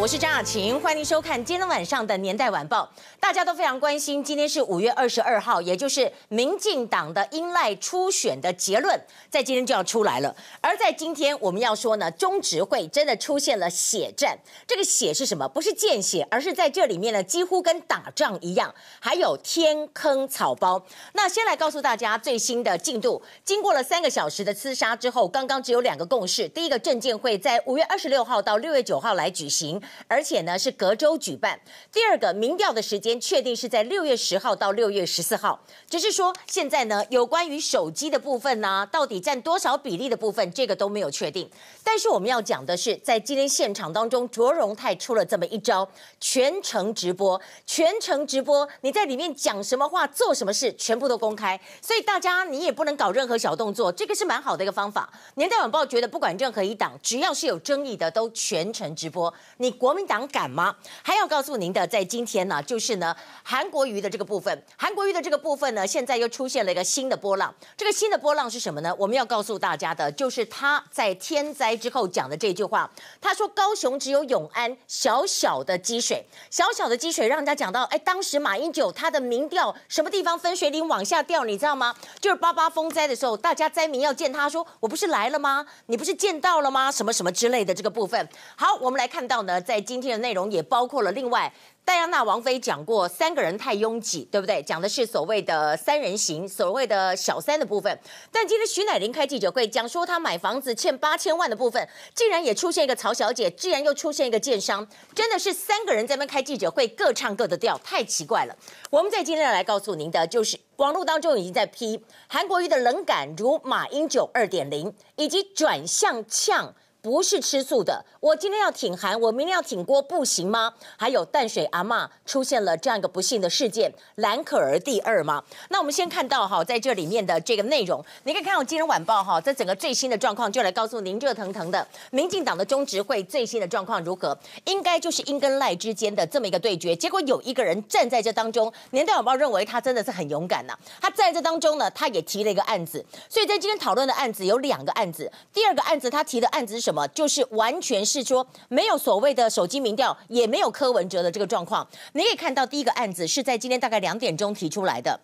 我是张雅琴，欢迎收看今天晚上的《年代晚报》。大家都非常关心，今天是五月二十二号，也就是民进党的英赖初选的结论，在今天就要出来了。而在今天，我们要说呢，中执会真的出现了血战。这个血是什么？不是见血，而是在这里面呢，几乎跟打仗一样。还有天坑草包。那先来告诉大家最新的进度。经过了三个小时的厮杀之后，刚刚只有两个共识。第一个政见会在五月二十六号到六月九号来举行，而且呢是隔周举办。第二个民调的时间。确定是在六月十号到六月十四号，只是说现在呢，有关于手机的部分呢，到底占多少比例的部分，这个都没有确定。但是我们要讲的是，在今天现场当中，卓荣泰出了这么一招，全程直播，全程直播，你在里面讲什么话，做什么事，全部都公开，所以大家你也不能搞任何小动作，这个是蛮好的一个方法。年代晚报觉得，不管任何一党，只要是有争议的，都全程直播。你国民党敢吗？还要告诉您的，在今天呢，就是。呢，韩国瑜的这个部分，韩国瑜的这个部分呢，现在又出现了一个新的波浪。这个新的波浪是什么呢？我们要告诉大家的，就是他在天灾之后讲的这句话。他说：“高雄只有永安小小的积水，小小的积水，让人家讲到，哎，当时马英九他的民调什么地方分水岭往下掉，你知道吗？就是八八风灾的时候，大家灾民要见他说，我不是来了吗？你不是见到了吗？什么什么之类的这个部分。好，我们来看到呢，在今天的内容也包括了另外。”戴安娜王妃讲过三个人太拥挤，对不对？讲的是所谓的三人行，所谓的小三的部分。但今天徐乃麟开记者会讲说，他买房子欠八千万的部分，竟然也出现一个曹小姐，竟然又出现一个建商，真的是三个人在那开记者会，各唱各的调，太奇怪了。我们在今天来告诉您的，就是网络当中已经在批韩国瑜的冷感如马英九二点零，以及转向呛。不是吃素的，我今天要挺韩，我明天要挺郭，不行吗？还有淡水阿嬷出现了这样一个不幸的事件，蓝可儿第二吗？那我们先看到哈，在这里面的这个内容，你可以看到今天晚报哈，在整个最新的状况，就来告诉您热腾腾的民进党的中执会最新的状况如何？应该就是英跟赖之间的这么一个对决，结果有一个人站在这当中，年代晚报认为他真的是很勇敢呐、他在这当中呢，他也提了一个案子，所以在今天讨论的案子有两个案子，第二个案子他提的案子是什？什么？就是完全是说没有所谓的手机民调，也没有柯文哲的这个状况。你可以看到第一个案子是在今天大概两点钟提出来的。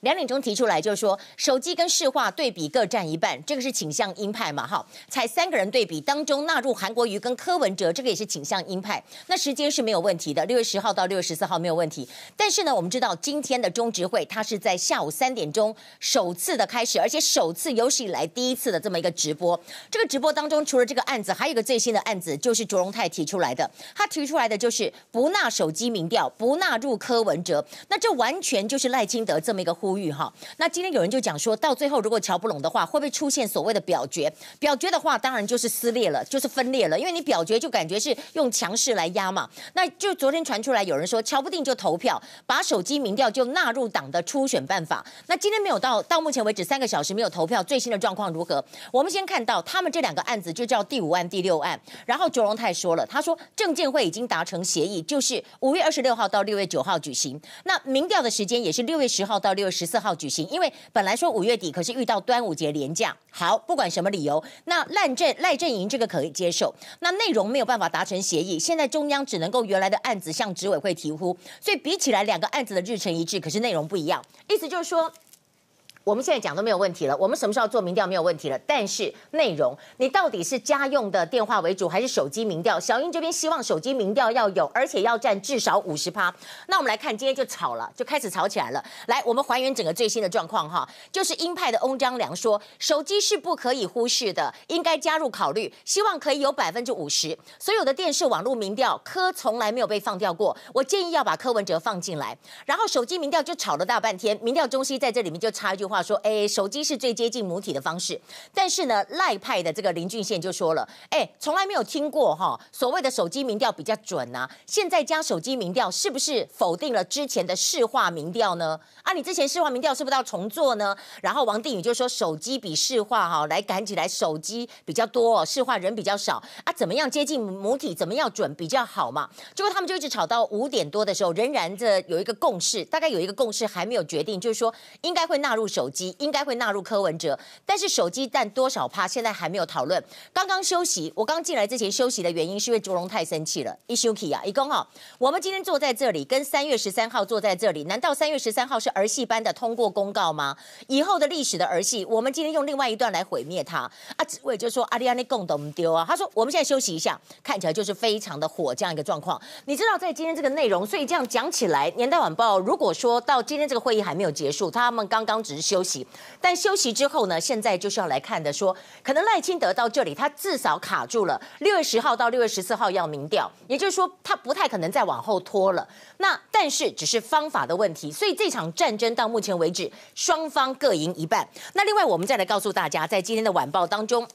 两点钟提出来，就是说手机跟市话对比各占一半，这个是倾向鹰派嘛？哈，才三个人对比当中纳入韩国瑜跟柯文哲，这个也是倾向鹰派。那时间是没有问题的，六月十号到六月十四号没有问题。但是呢，我们知道今天的中执会，它是在下午三点钟首次的开始，而且首次有史以来第一次的这么一个直播。这个直播当中，除了这个案子，还有一个最新的案子，就是卓荣泰提出来的。他提出来的就是不纳手机民调，不纳入柯文哲。那这完全就是赖清德这么一个呼呼吁哈，那今天有人就讲说，到最后如果瞧不拢的话，会不会出现所谓的表决？表决的话，当然就是撕裂了，就是分裂了，因为你表决就感觉是用强势来压嘛。那就昨天传出来有人说，瞧不定就投票，把手机民调就纳入党的初选办法。那今天没有到到目前为止三个小时没有投票，最新的状况如何？我们先看到他们这两个案子就叫第五案、第六案。然后卓荣泰说了，他说政见会已经达成协议，就是五月二十六号到六月九号举行。那民调的时间也是六月十号到六月十四号。举行，因为本来说五月底，可是遇到端午节连假。好，不管什么理由，那赖阵赖阵营这个可以接受，那内容没有办法达成协议，现在中央只能够原来的案子向执委会提呼，所以比起来两个案子的日程一致，可是内容不一样，意思就是说。我们现在讲都没有问题了，我们什么时候做民调没有问题了，但是内容你到底是家用的电话为主还是手机民调？小英这边希望手机民调要有，而且要占至少五十趴。那我们来看，今天就吵了，就开始吵起来了。来，我们还原整个最新的状况哈，就是鹰派的翁章良说，手机是不可以忽视的，应该加入考虑，希望可以有百分之五十。所有的电视网络民调，柯从来没有被放掉过，我建议要把柯文哲放进来。然后手机民调就吵了大半天，民调中心在这里面就插一句话。说，哎，手机是最接近母体的方式，但是呢，赖派的这个林俊宪就说了，哎，从来没有听过哈，所谓的手机民调比较准啊，现在加手机民调是不是否定了之前的市话民调呢？啊，你之前市话民调是不是要重做呢？然后王定宇就说，手机比市话哈来赶起来，手机比较多，市话人比较少啊，怎么样接近母体，怎么样准比较好嘛？结果他们就一直吵到五点多的时候，仍然这有一个共识，大概有一个共识还没有决定，就是说应该会纳入手。手机应该会纳入柯文哲，但是手机占多少趴现在还没有讨论。刚刚休息，我刚进来之前休息的原因是因为卓荣太生气了，一休息啊，一公哈，我们今天坐在这里，跟三月十三号坐在这里，难道三月十三号是儿戏般的通过公告吗？以后的历史的儿戏，我们今天用另外一段来毁灭它啊！我也就说阿里安内共都唔丢啊，他说我们现在休息一下，看起来就是非常的火这样一个状况。你知道在今天这个内容，所以这样讲起来，年代晚报如果说到今天这个会议还没有结束，他们刚刚只是休休息，但休息之后呢，现在就是要来看的说，可能赖清德到这里，他至少卡住了六月十号到六月十四号要民调，也就是说他不太可能再往后拖了。那但是只是方法的问题，所以这场战争到目前为止双方各赢一半。那另外我们再来告诉大家，在今天的晚报当中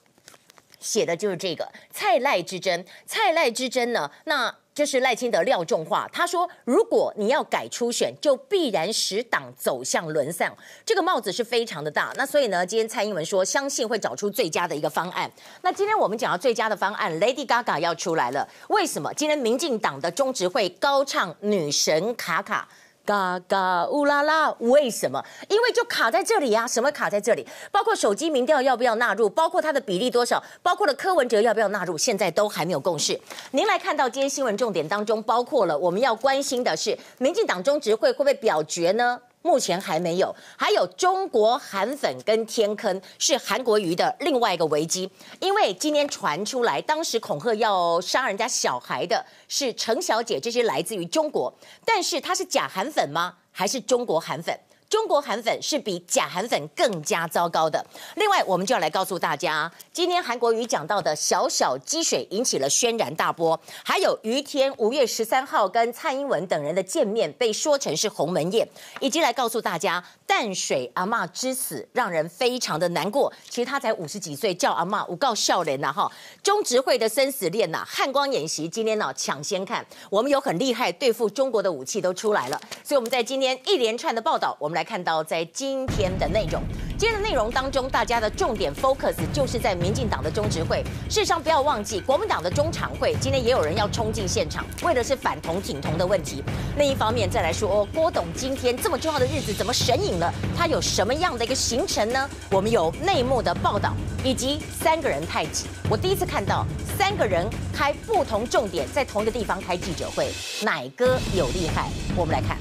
写的就是这个蔡赖之争，蔡赖之争呢，那。就是赖清德撂重话，他说：“如果你要改初选，就必然使党走向沦丧。”这个帽子是非常的大。那所以呢，今天蔡英文说，相信会找出最佳的一个方案。那今天我们讲到最佳的方案，Lady Gaga 要出来了。为什么？今天民进党的中执会高唱女神卡卡。嘎嘎乌拉拉，为什么？因为就卡在这里呀、啊，什么卡在这里？包括手机民调要不要纳入，包括它的比例多少，包括了柯文哲要不要纳入，现在都还没有共识。您来看到今天新闻重点当中，包括了我们要关心的是，民进党中执会会不会表决呢？目前还没有，还有中国韩粉跟天坑是韩国瑜的另外一个危机，因为今天传出来，当时恐吓要杀人家小孩的是程小姐，这些来自于中国，但是她是假韩粉吗？还是中国韩粉？中国韩粉是比假韩粉更加糟糕的。另外，我们就要来告诉大家，今天韩国瑜讲到的小小积水引起了轩然大波，还有于天五月十三号跟蔡英文等人的见面被说成是鸿门宴，以及来告诉大家淡水阿嬷之死让人非常的难过。其实他才五十几岁，叫阿嬷，我告笑脸呐哈。中执会的生死恋呐，汉光演习今天呢抢先看，我们有很厉害对付中国的武器都出来了，所以我们在今天一连串的报道，我们来。看到在今天的内容，今天的内容当中，大家的重点 focus 就是在民进党的中执会。事实上，不要忘记国民党的中常会，今天也有人要冲进现场，为的是反同挺同的问题。另一方面，再来说郭董今天这么重要的日子怎么神隐了？他有什么样的一个行程呢？我们有内幕的报道，以及三个人太挤。我第一次看到三个人开不同重点，在同一个地方开记者会，哪哥有厉害？我们来看。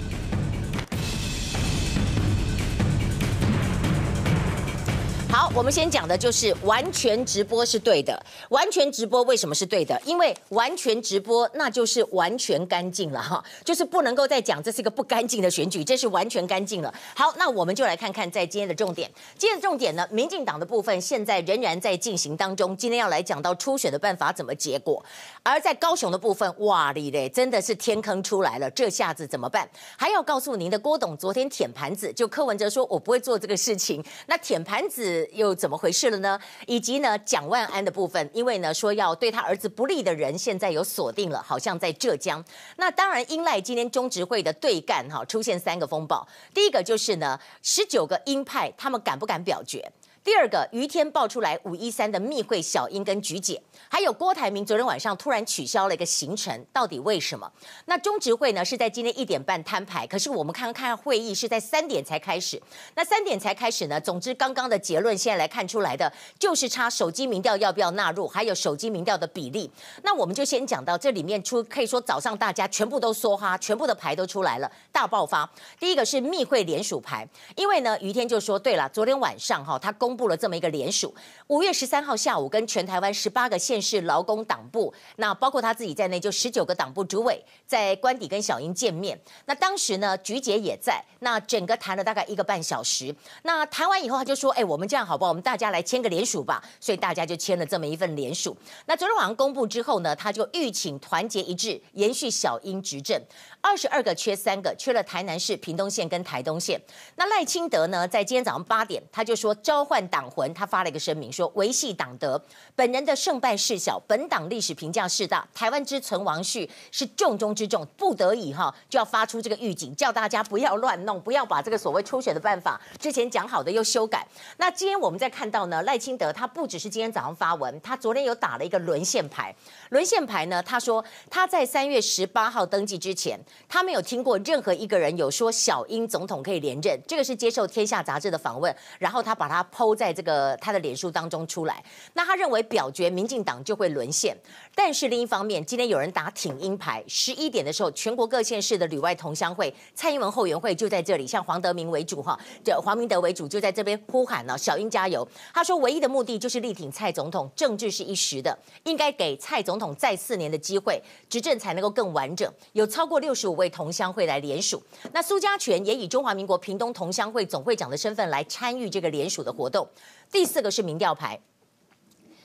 好，我们先讲的就是完全直播是对的。完全直播为什么是对的？因为完全直播那就是完全干净了哈，就是不能够再讲这是一个不干净的选举，这是完全干净了。好，那我们就来看看在今天的重点。今天的重点呢，民进党的部分现在仍然在进行当中。今天要来讲到初选的办法怎么结果，而在高雄的部分，哇哩嘞，真的是天坑出来了，这下子怎么办？还要告诉您的，郭董昨天舔盘子，就柯文哲说我不会做这个事情，那舔盘子。又怎么回事了呢？以及呢，蒋万安的部分，因为呢说要对他儿子不利的人，现在有锁定了，好像在浙江。那当然，英赖今天中执会的对干哈，出现三个风暴。第一个就是呢，十九个鹰派他们敢不敢表决？第二个，于天爆出来五一三的密会小英跟菊姐，还有郭台铭昨天晚上突然取消了一个行程，到底为什么？那中执会呢是在今天一点半摊牌，可是我们看看会议是在三点才开始。那三点才开始呢？总之刚刚的结论现在来看出来的就是差手机民调要不要纳入，还有手机民调的比例。那我们就先讲到这里面出，可以说早上大家全部都梭哈，全部的牌都出来了，大爆发。第一个是密会联署牌，因为呢于天就说对了，昨天晚上哈他公。公布了这么一个联署，五月十三号下午跟全台湾十八个县市劳工党部，那包括他自己在内，就十九个党部主委在官邸跟小英见面。那当时呢，菊姐也在，那整个谈了大概一个半小时。那谈完以后，他就说：“哎，我们这样好不好？我们大家来签个联署吧。”所以大家就签了这么一份联署。那昨天晚上公布之后呢，他就吁请团结一致，延续小英执政。二十二个缺三个，缺了台南市、屏东县跟台东县。那赖清德呢，在今天早上八点，他就说召唤。党魂，他发了一个声明说：维系党德，本人的胜败事小，本党历史评价事大，台湾之存亡序是重中之重，不得已哈就要发出这个预警，叫大家不要乱弄，不要把这个所谓初选的办法之前讲好的又修改。那今天我们在看到呢，赖清德他不只是今天早上发文，他昨天有打了一个沦陷牌。沦陷牌呢，他说他在三月十八号登记之前，他没有听过任何一个人有说小英总统可以连任，这个是接受《天下》杂志的访问，然后他把它都在这个他的脸书当中出来。那他认为表决民进党就会沦陷，但是另一方面，今天有人打挺英牌，十一点的时候，全国各县市的旅外同乡会、蔡英文后援会就在这里，像黄德明为主哈，这黄明德为主，就在这边呼喊了小英加油。他说，唯一的目的就是力挺蔡总统，政治是一时的，应该给蔡总统再四年的机会，执政才能够更完整。有超过六十五位同乡会来联署，那苏家全也以中华民国屏东同乡会总会长的身份来参与这个联署的活动。第四个是民调牌。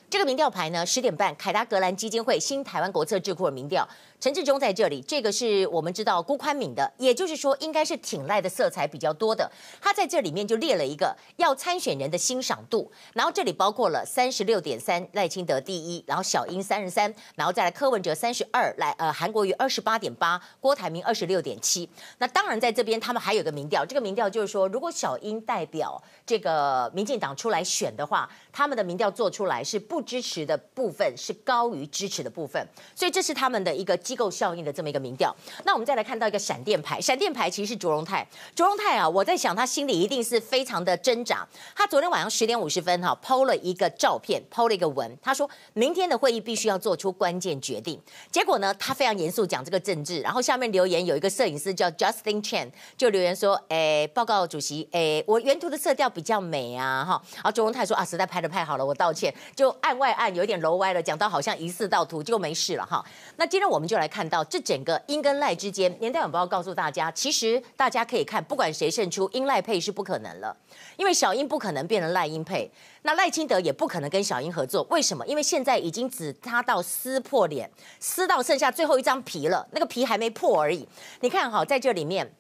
这个民调牌呢，十点半，凯达格兰基金会新台湾国策智库的民调，陈志忠在这里，这个是我们知道辜宽敏的，也就是说应该是挺赖的色彩比较多的，他在这里面就列了一个要参选人的欣赏度，然后这里包括了三十六点三赖清德第一，然后小英三十三，然后再来柯文哲三十二，来呃韩国瑜二十八点八，郭台铭二十六点七，那当然在这边他们还有个民调，这个民调就是说如果小英代表这个民进党出来选的话，他们的民调做出来是不。不支持的部分是高于支持的部分，所以这是他们的一个机构效应的这么一个民调。那我们再来看到一个闪电牌，闪电牌其实是卓荣泰。卓荣泰啊，我在想他心里一定是非常的挣扎。他昨天晚上十点五十分哈，PO 了一个照片，PO 了一个文，他说明天的会议必须要做出关键决定。结果呢，他非常严肃讲这个政治，然后下面留言有一个摄影师叫 Justin Chan 就留言说，哎，报告主席，哎，我原图的色调比较美啊，哈。然后卓荣泰说啊，实在拍得太好了，我道歉。就。案外案有点楼歪了，讲到好像疑似盗图，就没事了哈。那今天我们就来看到这整个英跟赖之间，年代晚报告诉大家，其实大家可以看，不管谁胜出，英赖配是不可能了，因为小英不可能变成赖英配，那赖清德也不可能跟小英合作。为什么？因为现在已经只差到撕破脸，撕到剩下最后一张皮了，那个皮还没破而已。你看哈，在这里面。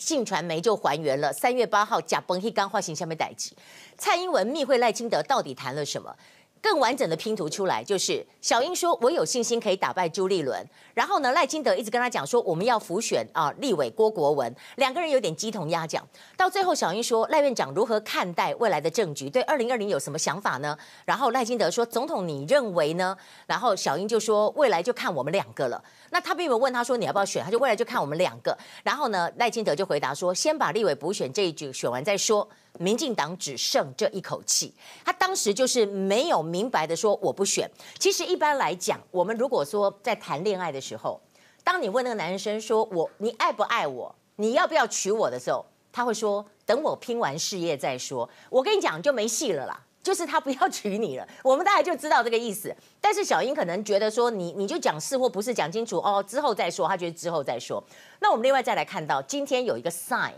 信传媒就还原了三月八号假崩黑钢化形象被逮起，蔡英文密会赖清德到底谈了什么？更完整的拼图出来，就是小英说：“我有信心可以打败朱立伦。”然后呢，赖金德一直跟他讲说：“我们要辅选啊，立委郭国文。”两个人有点鸡同鸭讲。到最后，小英说：“赖院长如何看待未来的政局？对二零二零有什么想法呢？”然后赖金德说：“总统，你认为呢？”然后小英就说：“未来就看我们两个了。”那他并没有问他说：“你要不要选？”他就未来就看我们两个。然后呢，赖清德就回答说：“先把立委补选这一局选完再说。”民进党只剩这一口气，他当时就是没有明白的说我不选。其实一般来讲，我们如果说在谈恋爱的时候，当你问那个男生说我你爱不爱我，你要不要娶我的时候，他会说等我拼完事业再说。我跟你讲就没戏了啦，就是他不要娶你了。我们大概就知道这个意思。但是小英可能觉得说你你就讲是或不是讲清楚哦，之后再说。他觉得之后再说。那我们另外再来看到今天有一个 sign。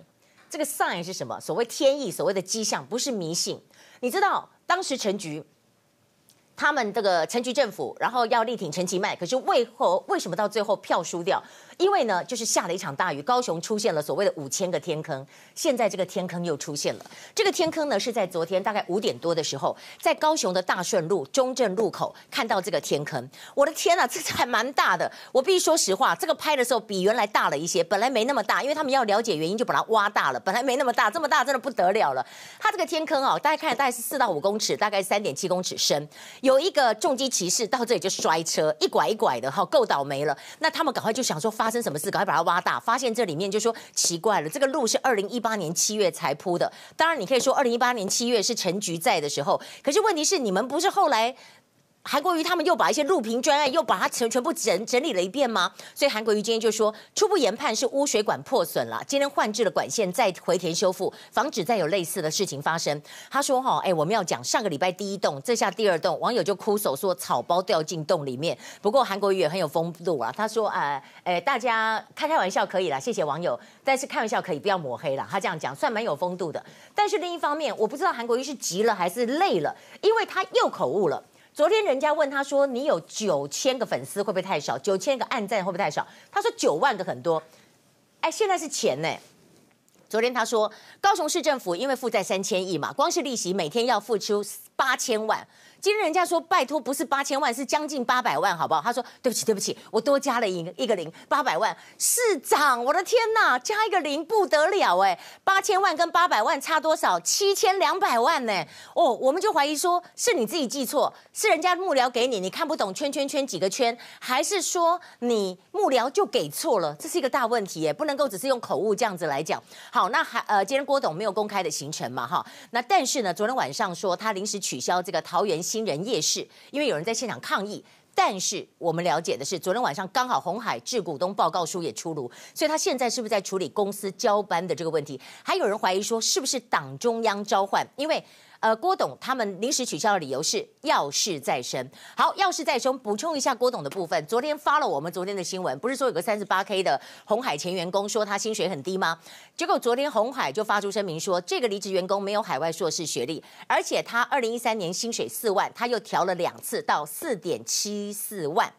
这个 sign 是什么？所谓天意，所谓的迹象，不是迷信。你知道当时陈菊，他们这个陈菊政府，然后要力挺陈其迈，可是为何为什么到最后票输掉？因为呢，就是下了一场大雨，高雄出现了所谓的五千个天坑。现在这个天坑又出现了。这个天坑呢，是在昨天大概五点多的时候，在高雄的大顺路中正路口看到这个天坑。我的天呐，这还蛮大的。我必须说实话，这个拍的时候比原来大了一些，本来没那么大，因为他们要了解原因，就把它挖大了。本来没那么大，这么大真的不得了了。它这个天坑啊，大家看大概是四到五公尺，大概三点七公尺深。有一个重机骑士到这里就摔车，一拐一拐的，哈，够倒霉了。那他们赶快就想说发。发生什么事？赶快把它挖大，发现这里面就说奇怪了，这个路是二零一八年七月才铺的。当然，你可以说二零一八年七月是陈局在的时候，可是问题是你们不是后来。韩国瑜他们又把一些录屏专案又把它全全部整整理了一遍吗？所以韩国瑜今天就说，初步研判是污水管破损了，今天换置了管线再回填修复，防止再有类似的事情发生。他说哈，哎，我们要讲上个礼拜第一栋，这下第二栋，网友就哭手说草包掉进洞里面。不过韩国瑜也很有风度啊，他说呃，哎，大家开开玩笑可以了，谢谢网友，但是开玩笑可以不要抹黑了。他这样讲算蛮有风度的。但是另一方面，我不知道韩国瑜是急了还是累了，因为他又口误了。昨天人家问他说：“你有九千个粉丝会不会太少？九千个按赞会不会太少？”他说：“九万个很多。”哎，现在是钱呢。昨天他说，高雄市政府因为负债三千亿嘛，光是利息每天要付出八千万。今天人家说拜托，不是八千万，是将近八百万，好不好？他说对不起，对不起，我多加了一个一个零，八百万。市长，我的天哪，加一个零不得了哎！八千万跟八百万差多少？七千两百万呢？哦，我们就怀疑说是你自己记错，是人家幕僚给你，你看不懂圈圈圈几个圈，还是说你幕僚就给错了？这是一个大问题耶，不能够只是用口误这样子来讲。好，那还呃，今天郭董没有公开的行程嘛？哈，那但是呢，昨天晚上说他临时取消这个桃园。新人夜市，因为有人在现场抗议，但是我们了解的是，昨天晚上刚好红海致股东报告书也出炉，所以他现在是不是在处理公司交班的这个问题？还有人怀疑说，是不是党中央召唤？因为。呃，郭董他们临时取消的理由是要事在身。好，要事在身，补充一下郭董的部分。昨天发了我们昨天的新闻，不是说有个三十八 K 的红海前员工说他薪水很低吗？结果昨天红海就发出声明说，这个离职员工没有海外硕士学历，而且他二零一三年薪水四万，他又调了两次到四点七四万。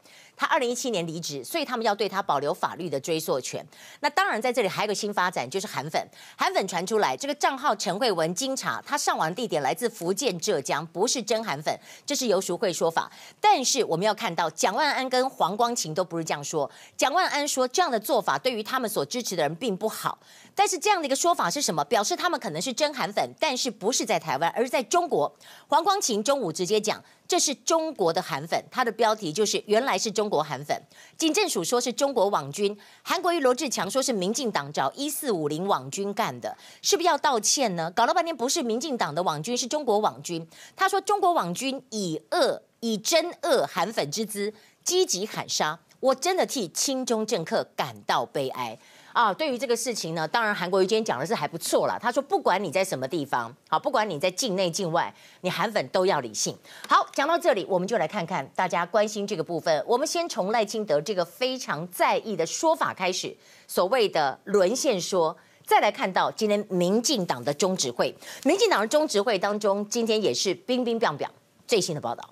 他二零一七年离职，所以他们要对他保留法律的追溯权。那当然，在这里还有个新发展，就是韩粉。韩粉传出来，这个账号陈慧文经查，他上网地点来自福建浙江，不是真韩粉，这是游淑慧说法。但是我们要看到，蒋万安跟黄光芹都不是这样说。蒋万安说，这样的做法对于他们所支持的人并不好。但是这样的一个说法是什么？表示他们可能是真韩粉，但是不是在台湾，而是在中国。黄光芹中午直接讲。这是中国的韩粉，他的标题就是原来是中国韩粉。警政署说是中国网军，韩国瑜罗志强说是民进党找一四五零网军干的，是不是要道歉呢？搞了半天不是民进党的网军，是中国网军。他说中国网军以恶以真恶韩粉之姿，积极喊杀，我真的替亲中政客感到悲哀。啊，对于这个事情呢，当然韩国瑜今天讲的是还不错啦。他说，不管你在什么地方，好，不管你在境内境外，你韩粉都要理性。好，讲到这里，我们就来看看大家关心这个部分。我们先从赖清德这个非常在意的说法开始，所谓的沦陷说，再来看到今天民进党的中执会，民进党的中执会当中，今天也是冰冰冰冰最新的报道。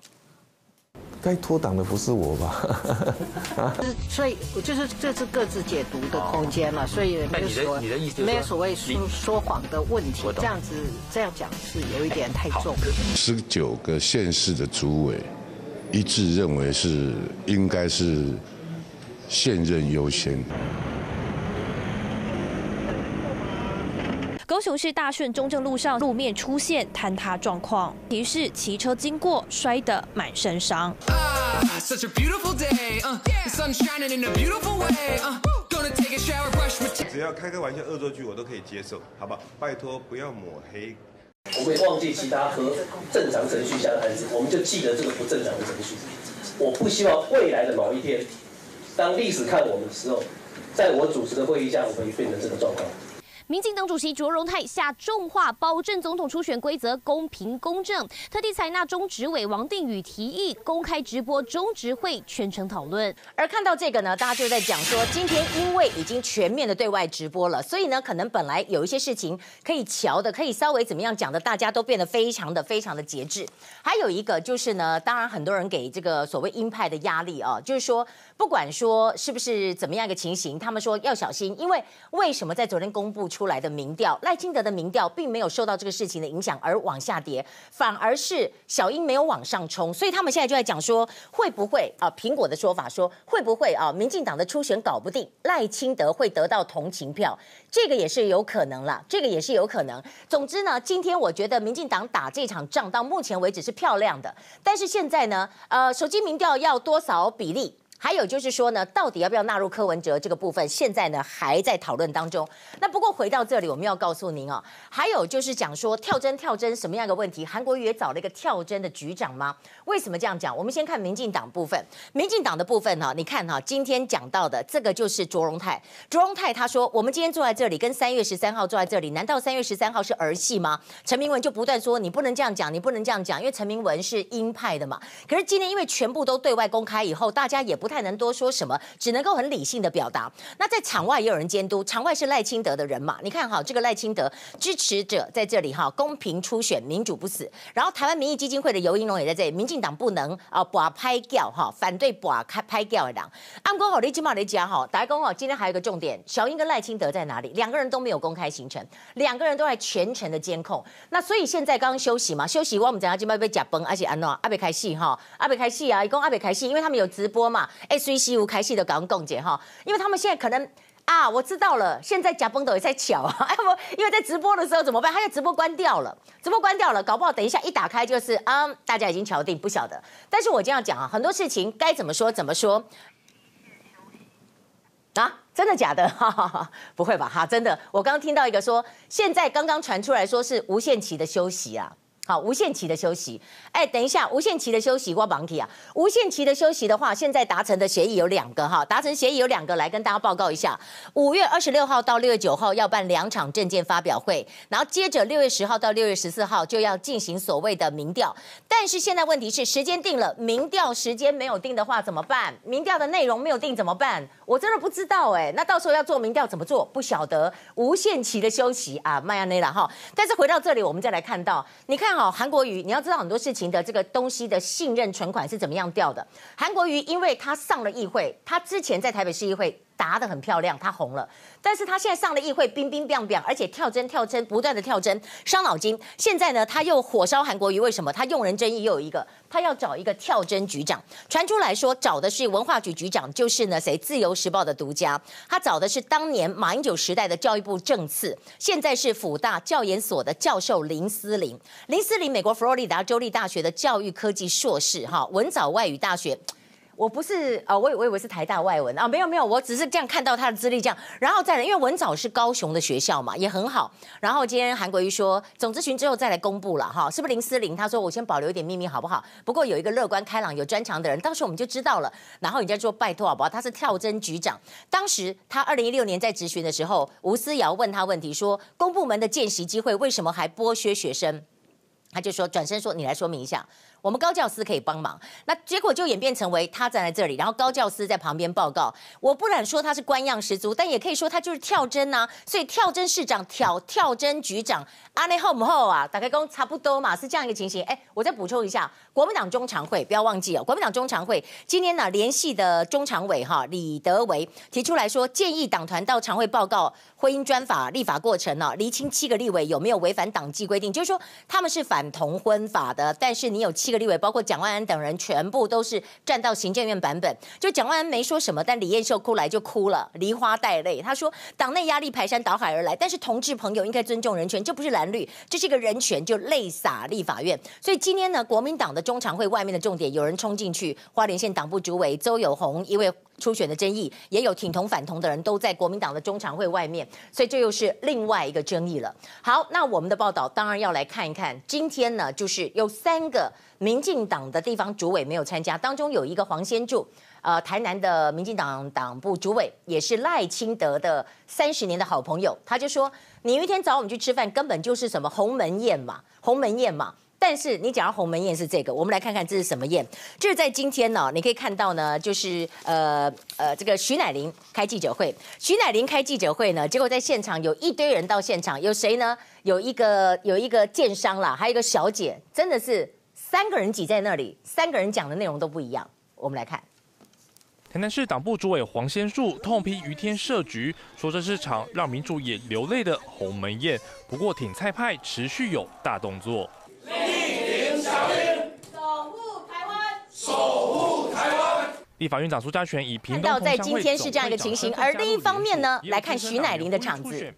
该脱党的不是我吧？啊，所以就是这是各自解读的空间了，所以没有所谓没有所谓说说谎的问题。这样子这样讲是有一点太重。十九个县市的主委一致认为是应该是现任优先。高雄市大顺中正路上路面出现坍塌状况，提示骑车经过摔得满身伤。只要开个玩笑、恶作剧，我都可以接受，好吧？拜托不要抹黑。我们忘记其他和正常程序下的案子，我们就记得这个不正常的程序。我不希望未来的某一天，当历史看我们的时候，在我主持的会议下，我们会变成这个状况。民进党主席卓荣泰下重话，保证总统初选规则公平公正，特地采纳中执委王定宇提议，公开直播中执会全程讨论。而看到这个呢，大家就在讲说，今天因为已经全面的对外直播了，所以呢，可能本来有一些事情可以瞧的，可以稍微怎么样讲的，大家都变得非常的非常的节制。还有一个就是呢，当然很多人给这个所谓鹰派的压力啊，就是说，不管说是不是怎么样一个情形，他们说要小心，因为为什么在昨天公布出。出来的民调，赖清德的民调并没有受到这个事情的影响而往下跌，反而是小英没有往上冲，所以他们现在就在讲说，会不会啊？苹果的说法说，会不会啊？民进党的初选搞不定，赖清德会得到同情票，这个也是有可能啦，这个也是有可能。总之呢，今天我觉得民进党打这场仗到目前为止是漂亮的，但是现在呢，呃，手机民调要多少比例？还有就是说呢，到底要不要纳入柯文哲这个部分，现在呢还在讨论当中。那不过回到这里，我们要告诉您哦，还有就是讲说跳针跳针什么样的问题？韩国瑜也找了一个跳针的局长吗？为什么这样讲？我们先看民进党部分，民进党的部分哈，你看哈，今天讲到的这个就是卓荣泰。卓荣泰他说，我们今天坐在这里，跟三月十三号坐在这里，难道三月十三号是儿戏吗？陈明文就不断说你不能这样讲，你不能这样讲，因为陈明文是鹰派的嘛。可是今天因为全部都对外公开以后，大家也不。太能多说什么，只能够很理性的表达。那在场外也有人监督，场外是赖清德的人嘛？你看哈，这个赖清德支持者在这里哈，公平初选，民主不死。然后台湾民意基金会的游盈龙也在这里，民进党不能啊，把拍掉哈，反对把开拍掉的党。安公好，你今嘛你讲哈，大家公好，今天还有一个重点，小英跟赖清德在哪里？两个人都没有公开行程，两个人都在全程的监控。那所以现在刚刚休息嘛，休息我们讲下今麦被夹崩，而且安诺阿北开戏哈，阿北开戏啊，一共阿北开戏，因为他们有直播嘛，S V C 五开戏的港共姐哈，因为他们现在可能啊，我知道了，现在夹崩的也在巧啊，哎不，因为在直播的时候怎么办？他在直播关掉了，直播关掉了，搞不好等一下一打开就是啊、嗯，大家已经敲定，不晓得。但是我这样讲啊，很多事情该怎么说怎么说。啊，真的假的？哈哈哈，不会吧？哈，真的，我刚刚听到一个说，现在刚刚传出来说是无限期的休息啊。好，无限期的休息。哎，等一下，无限期的休息，我帮你啊。无限期的休息的话，现在达成的协议有两个哈，达成协议有两个，来跟大家报告一下。五月二十六号到六月九号要办两场政见发表会，然后接着六月十号到六月十四号就要进行所谓的民调。但是现在问题是，时间定了，民调时间没有定的话怎么办？民调的内容没有定怎么办？我真的不知道哎。那到时候要做民调怎么做？不晓得。无限期的休息啊，迈阿密了哈。但是回到这里，我们再来看到，你看。哦，韩国瑜，你要知道很多事情的这个东西的信任存款是怎么样掉的。韩国瑜，因为他上了议会，他之前在台北市议会。答得很漂亮，他红了，但是他现在上了议会，冰冰冰冰，而且跳针跳针，不断的跳针，伤脑筋。现在呢，他又火烧韩国瑜，为什么？他用人争议又有一个，他要找一个跳针局长。传出来说，找的是文化局局长，就是呢谁？自由时报的独家，他找的是当年马英九时代的教育部政次，现在是辅大教研所的教授林思玲。林思玲，美国佛罗里达州立大学的教育科技硕士，哈，文藻外语大学。我不是啊、我以我以为是台大外文啊，没有没有，我只是这样看到他的资历这样，然后再来，因为文藻是高雄的学校嘛，也很好。然后今天韩国瑜说总咨询之后再来公布了哈，是不是林思玲？他说我先保留一点秘密好不好？不过有一个乐观开朗、有专长的人，到时候我们就知道了。然后人家说拜托好不好？他是跳针局长，当时他二零一六年在咨询的时候，吴思瑶问他问题说，公部门的见习机会为什么还剥削学生？他就说转身说你来说明一下。我们高教司可以帮忙，那结果就演变成为他站在这里，然后高教司在旁边报告。我不敢说他是官样十足，但也可以说他就是跳针呐、啊。所以跳针市长挑跳针局长，阿内后不后啊？大概跟差不多嘛，是这样一个情形。哎，我再补充一下，国民党中常会不要忘记哦，国民党中常会今天呢联系的中常委哈李德维提出来说，建议党团到常会报告婚姻专法立法过程呢，厘清七个立委有没有违反党纪规定，就是说他们是反同婚法的，但是你有七。一个立委包括蒋万安等人，全部都是站到行政院版本。就蒋万安没说什么，但李彦秀哭来就哭了，梨花带泪。他说，党内压力排山倒海而来，但是同志朋友应该尊重人权，这不是蓝绿，这是一个人权，就泪洒立法院。所以今天呢，国民党的中常会外面的重点，有人冲进去，花莲县党部主委周有鸿，因为初选的争议，也有挺同反同的人都在国民党的中常会外面，所以这又是另外一个争议了。好，那我们的报道当然要来看一看，今天呢，就是有三个。民进党的地方主委没有参加，当中有一个黄先柱，呃，台南的民进党党部主委，也是赖清德的三十年的好朋友，他就说：“你一天找我们去吃饭，根本就是什么鸿门宴嘛，鸿门宴嘛。”但是你讲到鸿门宴是这个，我们来看看这是什么宴。就是在今天呢，你可以看到呢，就是呃呃，这个徐乃麟开记者会，徐乃麟开记者会呢，结果在现场有一堆人到现场，有谁呢？有一个有一个建商啦，还有一个小姐，真的是。三个人挤在那里，三个人讲的内容都不一样。我们来看，台南市党部主委黄先树痛批于天设局，说这是场让民主也流泪的鸿门宴。不过挺菜派持续有大动作。立法院长苏嘉全以屏东同乡会总会长看到在今天是这样一个情形，而另一方面呢，来看徐乃麟的场子。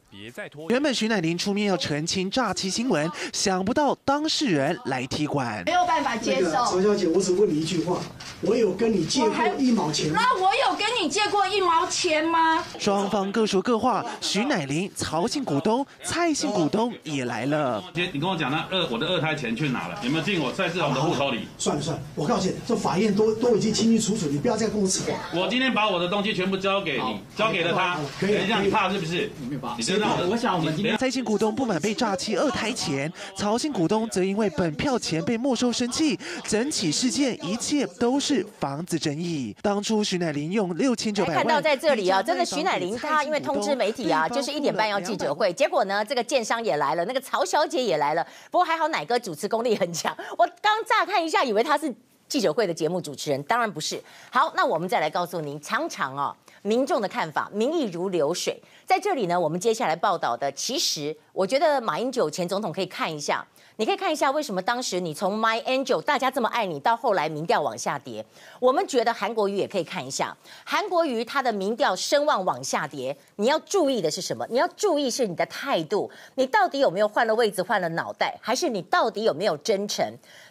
原本徐乃麟出面要澄清诈欺新闻，想不到当事人来踢馆，没有办法接受。曹小姐，我只问你一句话：我有跟你借过一毛钱吗？那我有跟你借过一毛钱吗？双方各说各话。徐乃麟、曹姓股东、蔡姓股东也来了。姐，你跟我讲，那二我的二胎钱去哪了？有没有进我蔡志宏的户头里？算了算了，我告诉你，这法院都都已经清清楚楚，你不要。要再跟我今天把我的东西全部交给你，交给了他。可以，这样你怕是不是？没怕。你知道，我想我们今天财新股东不满被诈欺二胎钱，曹姓股东则因为本票钱被没收生气。整起事件一切都是房子争议。当初徐乃麟用六千九百万。看到在这里啊，真的徐乃麟他因为通知媒体啊，就是一点半要记者会，结果呢，这个建商也来了，那个曹小姐也来了。不过还好奶哥主持功力很强，我刚乍看一下以为他是。记者会的节目主持人当然不是。好，那我们再来告诉您，常常哦，民众的看法，民意如流水。在这里呢，我们接下来报道的，其实我觉得马英九前总统可以看一下。你可以看一下为什么当时你从 My Angel 大家这么爱你，到后来民调往下跌。我们觉得韩国瑜也可以看一下，韩国瑜他的民调声望往下跌，你要注意的是什么？你要注意是你的态度，你到底有没有换了位置、换了脑袋，还是你到底有没有真诚？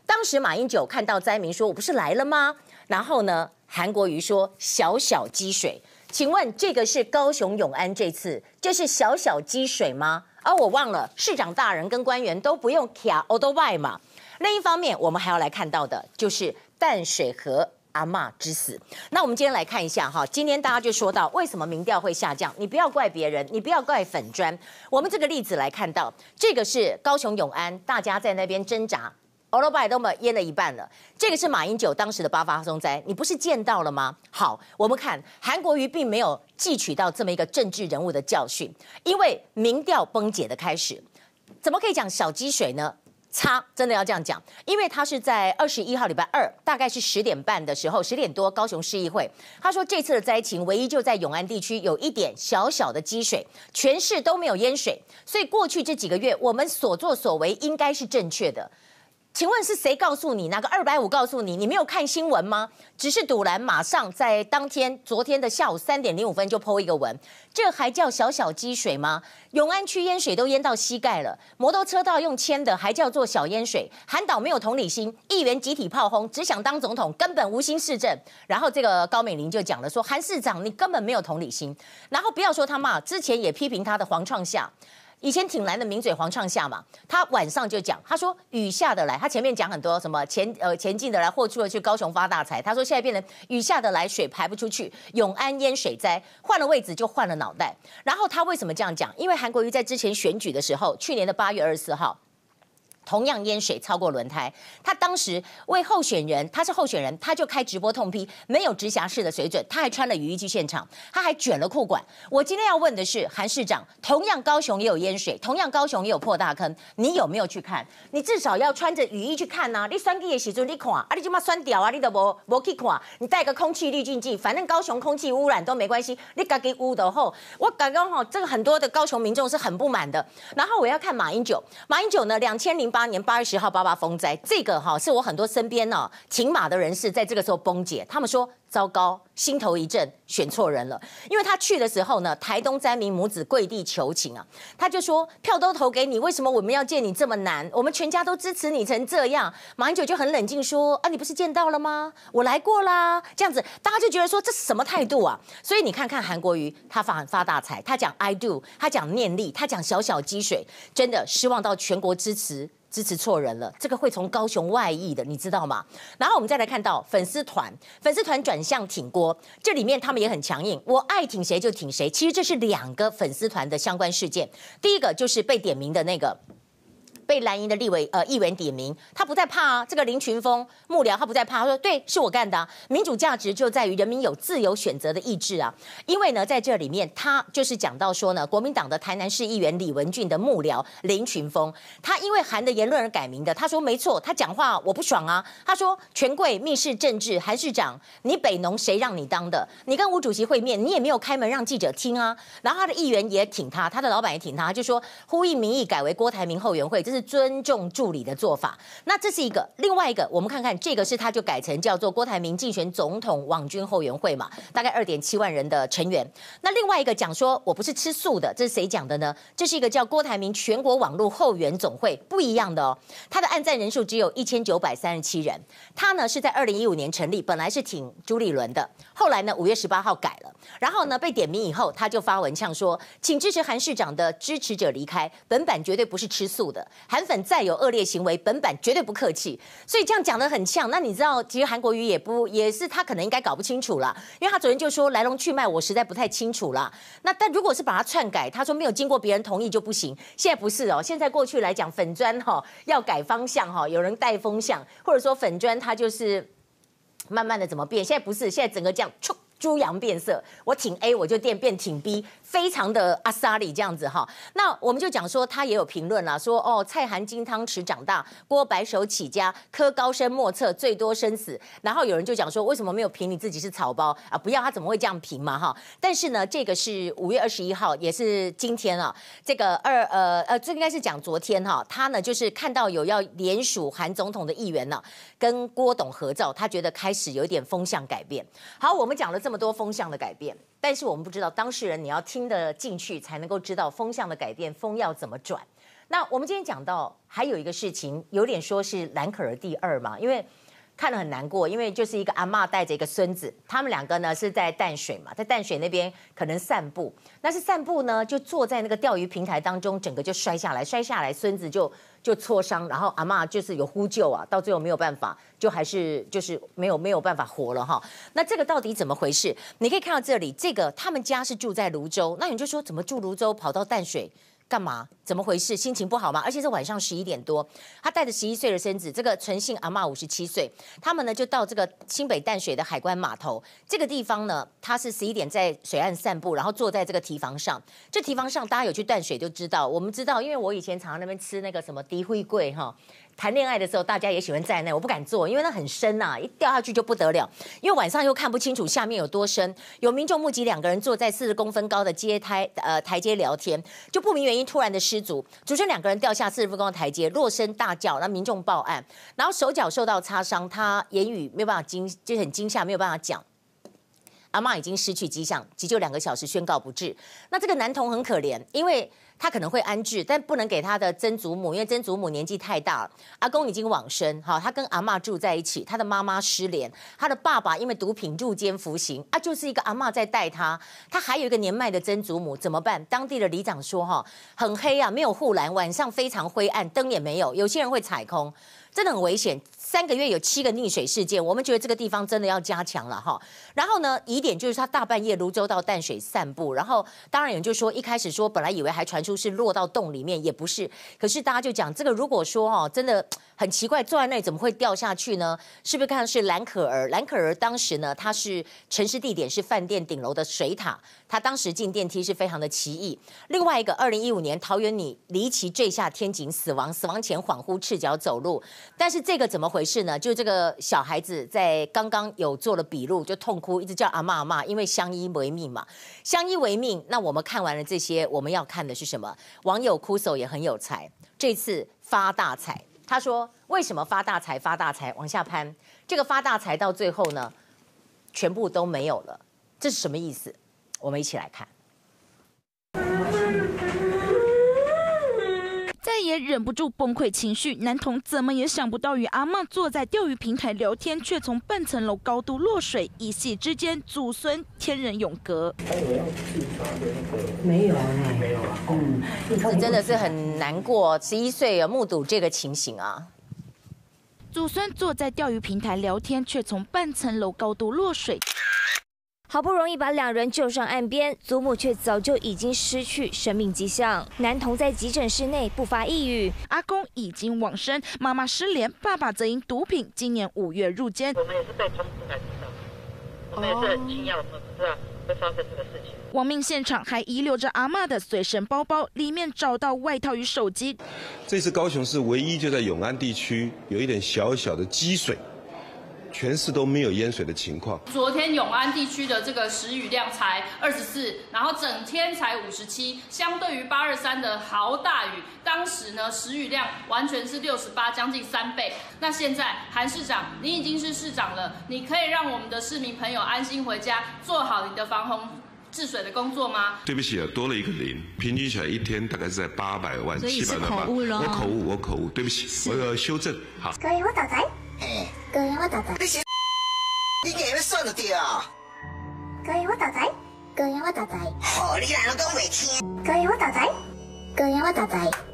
当时马英九看到灾民说：“我不是来了吗？”然后呢，韩国瑜说：“小小积水。”请问这个是高雄永安这次，这是小小积水吗？而、啊、我忘了，市长大人跟官员都不用卡欧多拜嘛。另一方面，我们还要来看到的就是淡水河阿嬷之死。那我们今天来看一下哈，今天大家就说到为什么民调会下降？你不要怪别人，你不要怪粉砖。我们这个例子来看到，这个是高雄永安，大家在那边挣扎。欧罗巴都被淹了一半了，这个是马英九当时的八八风灾，你不是见到了吗？好，我们看韩国瑜并没有汲取到这么一个政治人物的教训，因为民调崩解的开始，怎么可以讲小积水呢？差，真的要这样讲，因为他是在二十一号礼拜二，大概是十点半的时候，十点多，高雄市议会，他说这次的灾情唯一就在永安地区有一点小小的积水，全市都没有淹水，所以过去这几个月我们所作所为应该是正确的。请问是谁告诉你？哪个二百五告诉你？你没有看新闻吗？只是赌烂，马上在当天昨天的下午三点零五分就 po 一个文，这还叫小小积水吗？永安区淹水都淹到膝盖了，摩托车道用牵的还叫做小淹水？韩导没有同理心，议员集体炮轰，只想当总统，根本无心市政。然后这个高美玲就讲了说，韩市长你根本没有同理心。然后不要说他骂，之前也批评他的黄创夏。以前挺蓝的名嘴黄创夏嘛，他晚上就讲，他说雨下得来，他前面讲很多什么前呃前进的来，或出了去高雄发大财。他说现在变成雨下得来，水排不出去，永安淹水灾，换了位置就换了脑袋。然后他为什么这样讲？因为韩国瑜在之前选举的时候，去年的八月二十四号。同样淹水超过轮胎，他当时为候选人，他是候选人，他就开直播痛批没有直辖市的水准，他还穿了雨衣去现场，他还卷了裤管。我今天要问的是，韩市长，同样高雄也有淹水，同样高雄也有破大坑，你有没有去看？你至少要穿着雨衣去看呐、啊。你酸地也洗出你看，啊，你就嘛酸掉啊，你都无无去看。你带个空气滤净剂，反正高雄空气污染都没关系，你自己污的后，我刚刚哈，这个很多的高雄民众是很不满的。然后我要看马英九，马英九呢，两千零八八年八月十号八八风灾，这个哈是我很多身边呢骑马的人士在这个时候崩解，他们说。糟糕，心头一震，选错人了。因为他去的时候呢，台东灾民母子跪地求情啊，他就说票都投给你，为什么我们要见你这么难？我们全家都支持你成这样。马英九就很冷静说啊，你不是见到了吗？我来过啦，这样子大家就觉得说这是什么态度啊？所以你看看韩国瑜，他发发大财，他讲 I do，他讲念力，他讲小小积水，真的失望到全国支持。支持错人了，这个会从高雄外溢的，你知道吗？然后我们再来看到粉丝团，粉丝团转像挺锅，这里面他们也很强硬，我爱挺谁就挺谁。其实这是两个粉丝团的相关事件，第一个就是被点名的那个。被蓝营的立委呃议员点名，他不在怕啊。这个林群峰幕僚他不在怕，他说对，是我干的啊。民主价值就在于人民有自由选择的意志啊。因为呢，在这里面他就是讲到说呢，国民党的台南市议员李文俊的幕僚林群峰，他因为韩的言论而改名的。他说没错，他讲话我不爽啊。他说权贵密室政治，韩市长你北农谁让你当的？你跟吴主席会面，你也没有开门让记者听啊。然后他的议员也挺他，他的老板也挺他，就说呼吁民意改为郭台铭后援会，这是。尊重助理的做法，那这是一个。另外一个，我们看看这个是他就改成叫做郭台铭竞选总统网军后援会嘛，大概二点七万人的成员。那另外一个讲说我不是吃素的，这是谁讲的呢？这是一个叫郭台铭全国网络后援总会，不一样的哦。他的按赞人数只有一千九百三十七人。他呢是在二零一五年成立，本来是挺朱立伦的，后来呢五月十八号改了，然后呢被点名以后，他就发文呛说，请支持韩市长的支持者离开，本版绝对不是吃素的。韩粉再有恶劣行为，本版绝对不客气。所以这样讲得很呛。那你知道，其实韩国瑜也不也是他可能应该搞不清楚了，因为他昨天就说来龙去脉我实在不太清楚了。那但如果是把它篡改，他说没有经过别人同意就不行。现在不是哦，现在过去来讲粉专哈要改方向哈，有人带风向，或者说粉专它就是慢慢的怎么变？现在不是，现在整个这样猪羊变色，我挺 A 我就变变挺 B，非常的阿萨里这样子哈。那我们就讲说，他也有评论啦，说哦，蔡韩金汤匙长大，郭白手起家，柯高深莫测，最多生死。然后有人就讲说，为什么没有评你自己是草包啊？不要他怎么会这样评嘛哈？但是呢，这个是五月二十一号，也是今天啊，这个二呃呃，这应该是讲昨天哈，他呢就是看到有要联署韩总统的议员呢，跟郭董合照，他觉得开始有点风向改变。好，我们讲了这么。这么多风向的改变，但是我们不知道当事人你要听得进去，才能够知道风向的改变，风要怎么转。那我们今天讲到还有一个事情，有点说是蓝可儿第二嘛，因为看了很难过，因为就是一个阿嬷带着一个孙子，他们两个呢是在淡水嘛，在淡水那边可能散步，但是散步呢就坐在那个钓鱼平台当中，整个就摔下来，摔下来，孙子就。就挫伤，然后阿嬷就是有呼救啊，到最后没有办法，就还是就是没有没有办法活了哈。那这个到底怎么回事？你可以看到这里，这个他们家是住在泸州，那你就说怎么住泸州跑到淡水？干嘛？怎么回事？心情不好吗？而且是晚上十一点多，他带着十一岁的孙子，这个陈姓阿嬷五十七岁，他们呢就到这个新北淡水的海关码头这个地方呢，他是十一点在水岸散步，然后坐在这个提防上。这提防上大家有去淡水就知道，我们知道，因为我以前常常那边吃那个什么低灰柜哈。谈恋爱的时候，大家也喜欢在那，我不敢坐，因为那很深呐、啊，一掉下去就不得了。因为晚上又看不清楚下面有多深。有民众目击两个人坐在四十公分高的阶台呃台阶聊天，就不明原因突然的失足，只剩两个人掉下四十公分的台阶，落声大叫，那民众报案，然后手脚受到擦伤，他言语没有办法惊，就很惊吓，没有办法讲。阿妈已经失去迹象，急救两个小时宣告不治。那这个男童很可怜，因为。他可能会安置，但不能给他的曾祖母，因为曾祖母年纪太大了，阿公已经往生。好，他跟阿嬷住在一起，他的妈妈失联，他的爸爸因为毒品入监服刑，啊，就是一个阿嬷在带他。他还有一个年迈的曾祖母，怎么办？当地的里长说，哈，很黑啊，没有护栏，晚上非常灰暗，灯也没有，有些人会踩空，真的很危险。三个月有七个溺水事件，我们觉得这个地方真的要加强了哈。然后呢，疑点就是他大半夜泸州到淡水散步，然后当然也就说，一开始说本来以为还传出是落到洞里面，也不是。可是大家就讲这个，如果说哦，真的很奇怪，坐在那里怎么会掉下去呢？是不是看是蓝可儿？蓝可儿当时呢，他是陈尸地点是饭店顶楼的水塔，他当时进电梯是非常的奇异。另外一个，二零一五年桃园女离奇坠下天井死亡，死亡前恍惚赤脚走路，但是这个怎么回事？呢？就这个小孩子在刚刚有做了笔录，就痛哭，一直叫阿嬷阿嬷，因为相依为命嘛，相依为命。那我们看完了这些，我们要看的是什么？网友哭手也很有才，这次发大财。他说：“为什么发大财？发大财，往下攀，这个发大财到最后呢，全部都没有了，这是什么意思？我们一起来看。”再也忍不住崩溃情绪，男童怎么也想不到，与阿妈坐在钓鱼平台聊天，却从半层楼高度落水，一夕之间祖孙天人永隔。没有啊，没有啊，嗯，这真的是很难过。十一岁啊，目睹这个情形啊，祖孙坐在钓鱼平台聊天，却从半层楼高度落水。好不容易把两人救上岸边，祖母却早就已经失去生命迹象。男童在急诊室内不发一语，阿公已经往生，妈妈失联，爸爸则因毒品今年五月入监。我们也是被通知才知道，我们也是很惊讶，我们不知道会发生这个事情。亡命现场还遗留着阿嬷的随身包包，里面找到外套与手机。这次高雄市唯一就在永安地区有一点小小的积水。全市都没有淹水的情况。昨天永安地区的这个时雨量才二十四，然后整天才五十七，相对于八二三的豪大雨，当时呢时雨量完全是六十八，将近三倍。那现在韩市长，你已经是市长了，你可以让我们的市民朋友安心回家，做好你的防洪治水的工作吗？对不起啊，多了一个零，平均起来一天大概是在八百万、七百万吧。我口误，我口误，对不起，我要修正。好。可以，我打仔。哎，哥，我大仔。你是，你给他算了掉。哥，我大仔。哥，我大仔。好，你两个都未听。哥，我大仔。哥，我大仔。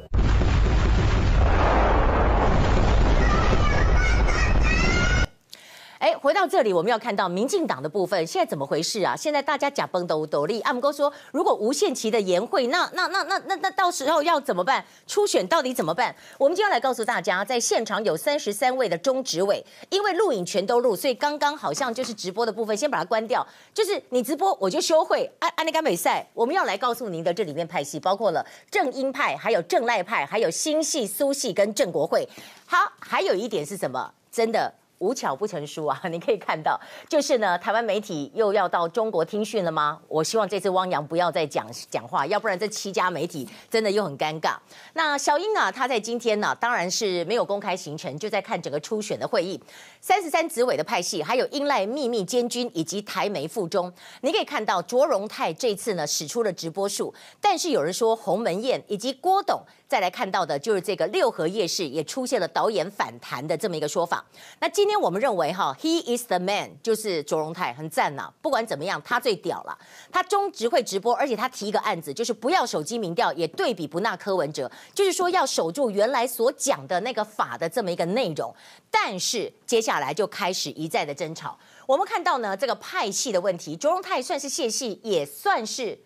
哎，回到这里，我们要看到民进党的部分，现在怎么回事啊？现在大家假崩斗斗笠，阿姆哥说，如果无限期的延会，那那那那那那到时候要怎么办？初选到底怎么办？我们今天来告诉大家，在现场有三十三位的中执委，因为录影全都录，所以刚刚好像就是直播的部分，先把它关掉。就是你直播，我就休会。安安利甘美赛，我们要来告诉您的这里面派系，包括了正英派，还有正赖派，还有新系、苏系跟正国会。好，还有一点是什么？真的。无巧不成书啊！你可以看到，就是呢，台湾媒体又要到中国听训了吗？我希望这次汪洋不要再讲讲话，要不然这七家媒体真的又很尴尬。那小英啊，她在今天呢，当然是没有公开行程，就在看整个初选的会议。三十三执委的派系，还有英赖秘密监军以及台媒附中，你可以看到卓荣泰这次呢使出了直播术，但是有人说鸿门宴以及郭董。再来看到的就是这个六合夜市也出现了导演反弹的这么一个说法。那今天我们认为哈，He is the man，就是卓荣泰很赞呐。不管怎么样，他最屌了。他中执会直播，而且他提一个案子，就是不要手机民调，也对比不纳柯文哲，就是说要守住原来所讲的那个法的这么一个内容。但是接下来就开始一再的争吵。我们看到呢，这个派系的问题，卓荣泰算是谢系，也算是。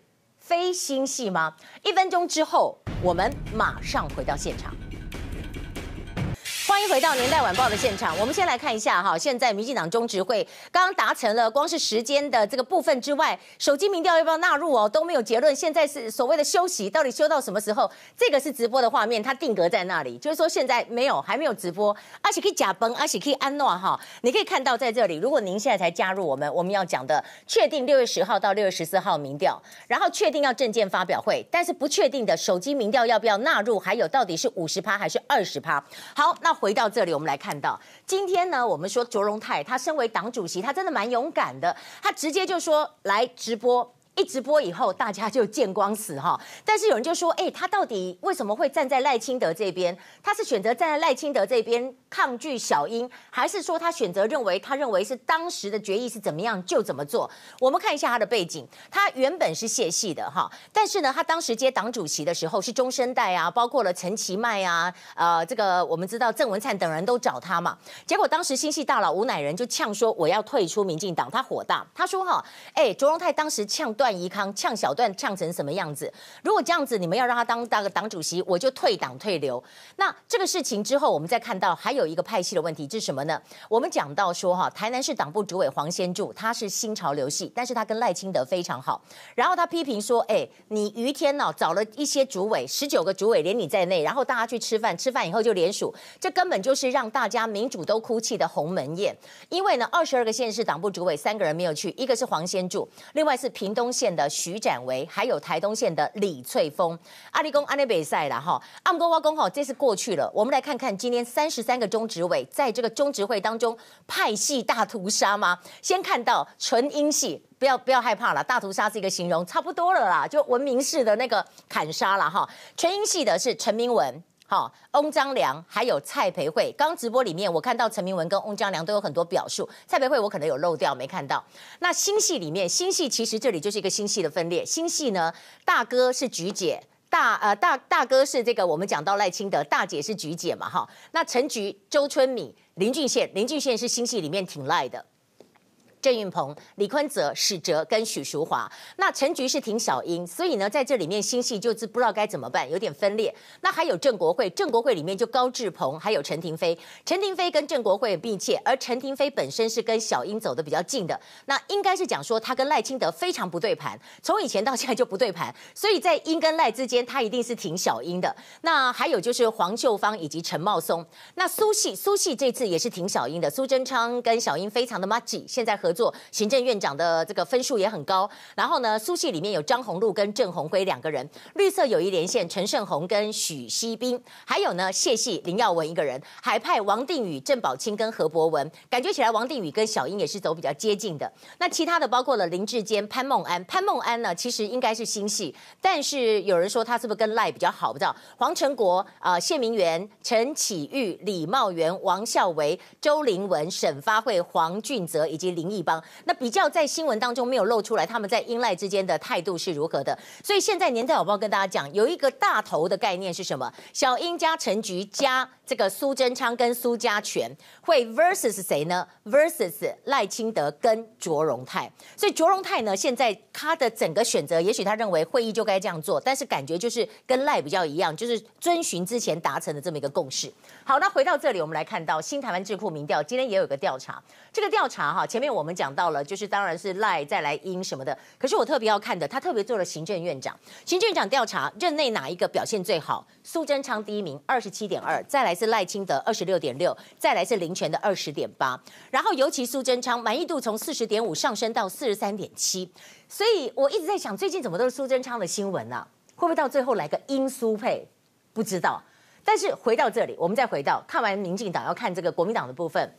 非星系吗？一分钟之后，我们马上回到现场。欢迎回到年代晚报的现场。我们先来看一下哈，现在民进党中执会刚刚达成了光是时间的这个部分之外，手机民调要不要纳入哦，都没有结论。现在是所谓的休息，到底休到什么时候？这个是直播的画面，它定格在那里，就是说现在没有，还没有直播。而且可以假崩，而且可以安诺哈。你可以看到在这里，如果您现在才加入我们，我们要讲的确定六月十号到六月十四号民调，然后确定要政见发表会，但是不确定的手机民调要不要纳入，还有到底是五十趴还是二十趴？好，那。回到这里，我们来看到今天呢，我们说卓荣泰，他身为党主席，他真的蛮勇敢的，他直接就说来直播。一直播以后，大家就见光死哈。但是有人就说，哎，他到底为什么会站在赖清德这边？他是选择站在赖清德这边抗拒小英，还是说他选择认为他认为是当时的决议是怎么样就怎么做？我们看一下他的背景，他原本是谢系的哈，但是呢，他当时接党主席的时候是中生代啊，包括了陈其迈啊，呃，这个我们知道郑文灿等人都找他嘛。结果当时新系大佬吴乃仁就呛说我要退出民进党，他火大，他说哈，哎，卓荣泰当时呛。段宜康呛小段呛成什么样子？如果这样子，你们要让他当当个党主席，我就退党退流。那这个事情之后，我们再看到还有一个派系的问题，是什么呢？我们讲到说哈，台南市党部主委黄先柱，他是新潮流系，但是他跟赖清德非常好。然后他批评说，哎，你于天呢找了一些主委，十九个主委连你在内，然后大家去吃饭，吃饭以后就联署，这根本就是让大家民主都哭泣的鸿门宴。因为呢，二十二个县市党部主委三个人没有去，一个是黄先柱，另外是屏东。县的徐展维，还有台东县的李翠峰，阿里公阿内北赛了哈，阿姆公挖公哈，这次过去了。我们来看看今天三十三个中执委在这个中执会当中派系大屠杀吗？先看到纯英系，不要不要害怕了，大屠杀是一个形容，差不多了啦，就文明式的那个砍杀了哈。纯英系的是陈明文。好，翁章梁还有蔡培慧，刚直播里面我看到陈明文跟翁章梁都有很多表述，蔡培慧我可能有漏掉没看到。那新系里面，新系其实这里就是一个新系的分裂。新系呢，大哥是菊姐，大呃大大哥是这个我们讲到赖清德，大姐是菊姐嘛哈。那陈菊、周春米、林俊宪，林俊宪是新系里面挺赖的。郑运鹏、李坤泽、史哲跟许淑华，那陈菊是挺小英，所以呢，在这里面新系就是不知道该怎么办，有点分裂。那还有郑国会，郑国会里面就高志鹏，还有陈亭妃，陈亭妃跟郑国会密切，而陈亭妃本身是跟小英走得比较近的，那应该是讲说他跟赖清德非常不对盘，从以前到现在就不对盘，所以在英跟赖之间，他一定是挺小英的。那还有就是黄秀芳以及陈茂松，那苏系苏系这次也是挺小英的，苏贞昌跟小英非常的麻吉，现在和。做行政院长的这个分数也很高，然后呢，苏系里面有张宏陆跟郑鸿辉两个人，绿色友谊连线陈胜鸿跟许熙彬，还有呢谢系林耀文一个人，海派王定宇、郑宝清跟何博文，感觉起来王定宇跟小英也是走比较接近的。那其他的包括了林志坚、潘孟安，潘孟安呢其实应该是新系，但是有人说他是不是跟赖比较好？不知道。黄成国啊、呃、谢明元、陈启玉、李茂源、王孝维、周凌文、沈发慧、黄俊泽以及林义。方。那比较在新闻当中没有露出来，他们在英赖之间的态度是如何的？所以现在年代晚报跟大家讲，有一个大头的概念是什么？小英加陈菊加这个苏贞昌跟苏家全会 versus 谁呢？versus 赖清德跟卓荣泰。所以卓荣泰呢，现在他的整个选择，也许他认为会议就该这样做，但是感觉就是跟赖比较一样，就是遵循之前达成的这么一个共识。好，那回到这里，我们来看到新台湾智库民调，今天也有个调查。这个调查哈，前面我们讲到了，就是当然是赖再来英什么的。可是我特别要看的，他特别做了行政院长，行政院长调查任内哪一个表现最好？苏贞昌第一名，二十七点二，再来是赖清德二十六点六，再来是林全的二十点八。然后尤其苏贞昌满意度从四十点五上升到四十三点七。所以我一直在想，最近怎么都是苏贞昌的新闻呢、啊？会不会到最后来个英苏配？不知道。但是回到这里，我们再回到看完民进党，要看这个国民党的部分。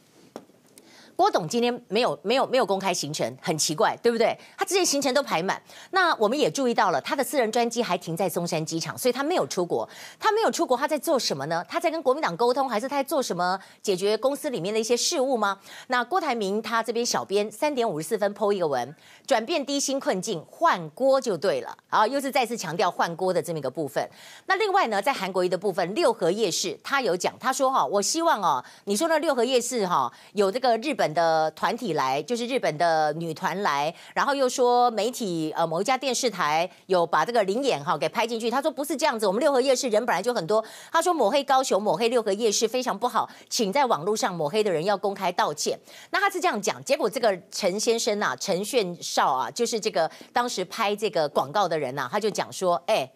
郭董今天没有没有没有公开行程，很奇怪，对不对？他之前行程都排满。那我们也注意到了，他的私人专机还停在松山机场，所以他没有出国。他没有出国，他在做什么呢？他在跟国民党沟通，还是他在做什么解决公司里面的一些事务吗？那郭台铭他这边小编三点五十四分 po 一个文，转变低薪困境，换锅就对了。啊，又是再次强调换锅的这么一个部分。那另外呢，在韩国瑜的部分，六合夜市他有讲，他说哈，我希望哦，你说的六合夜市哈，有这个日本。本的团体来，就是日本的女团来，然后又说媒体呃某一家电视台有把这个灵演哈给拍进去。他说不是这样子，我们六合夜市人本来就很多。他说抹黑高雄，抹黑六合夜市非常不好，请在网络上抹黑的人要公开道歉。那他是这样讲，结果这个陈先生啊，陈炫少啊，就是这个当时拍这个广告的人呐、啊，他就讲说，哎。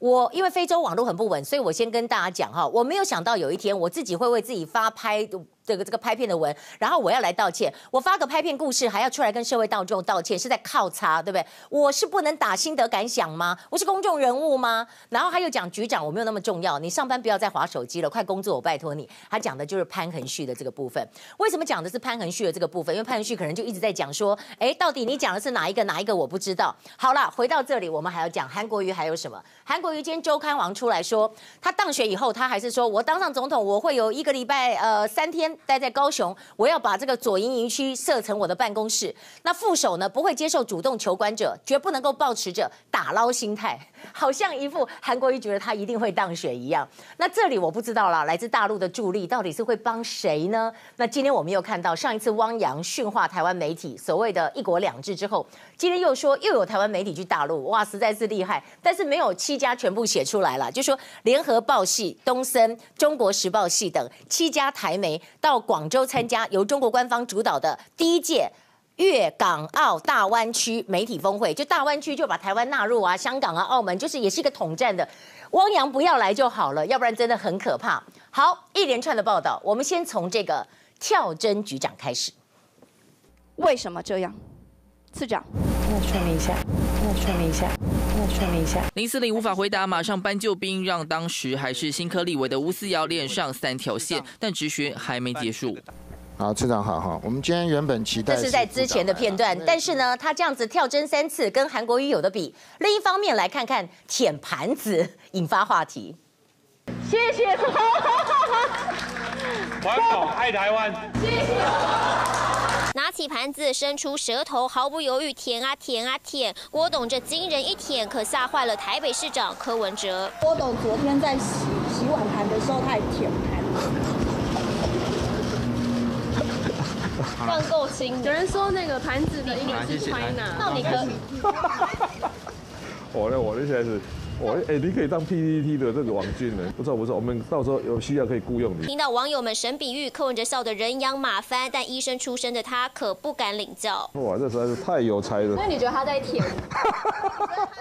我因为非洲网络很不稳，所以我先跟大家讲哈，我没有想到有一天我自己会为自己发拍这个这个拍片的文，然后我要来道歉。我发个拍片故事还要出来跟社会大众道歉，是在靠擦，对不对？我是不能打心得感想吗？我是公众人物吗？然后他又讲局长我没有那么重要，你上班不要再划手机了，快工作，我拜托你。他讲的就是潘恒旭的这个部分。为什么讲的是潘恒旭的这个部分？因为潘恒旭可能就一直在讲说，哎，到底你讲的是哪一个哪一个我不知道。好了，回到这里，我们还要讲韩国瑜还有什么？韩国瑜今天周刊王出来说，他当选以后，他还是说我当上总统，我会有一个礼拜呃三天待在高雄，我要把这个左营营区设成我的办公室。那副手呢，不会接受主动求管者，绝不能够抱持着打捞心态，好像一副韩国瑜觉得他一定会当选一样。那这里我不知道啦，来自大陆的助力到底是会帮谁呢？那今天我们又看到上一次汪洋训话台湾媒体所谓的一国两制之后，今天又说又有台湾媒体去大陆，哇，实在是厉害，但是没有七家全部写出来了，就说联合报系、东森、中国时报系等七家台媒到广州参加由中国官方主导的第一届粤港澳大湾区媒体峰会，就大湾区就把台湾纳入啊，香港啊、澳门，就是也是一个统战的。汪洋不要来就好了，要不然真的很可怕。好，一连串的报道，我们先从这个跳针局长开始。为什么这样？次长，那说明一下，那说明一下。说明一下，林司令无法回答，马上搬救兵，让当时还是新科立委的吴思瑶连上三条线，但质询还没结束。好，次长好哈，我们今天原本期待这是在之前的片段，但是呢，他这样子跳针三次，跟韩国瑜有的比。另一方面来看看舔盘子引发话题。谢谢，环保爱台湾，谢谢。拿起盘子，伸出舌头，毫不犹豫舔啊舔啊舔。郭董这惊人一舔，可吓坏了台北市长柯文哲。郭董昨天在洗洗碗盘的时候，他也舔盘。饭够轻。有人说那个盘子的应该是 China，那你可？我呢，我呢现在是。我哎，你可以当 PPT 的这个网军呢？不错不错，我们到时候有需要可以雇佣你。听到网友们神比喻，柯文哲笑得人仰马翻，但医生出身的他可不敢领教。哇，这实在是太有才了。那你觉得他在舔？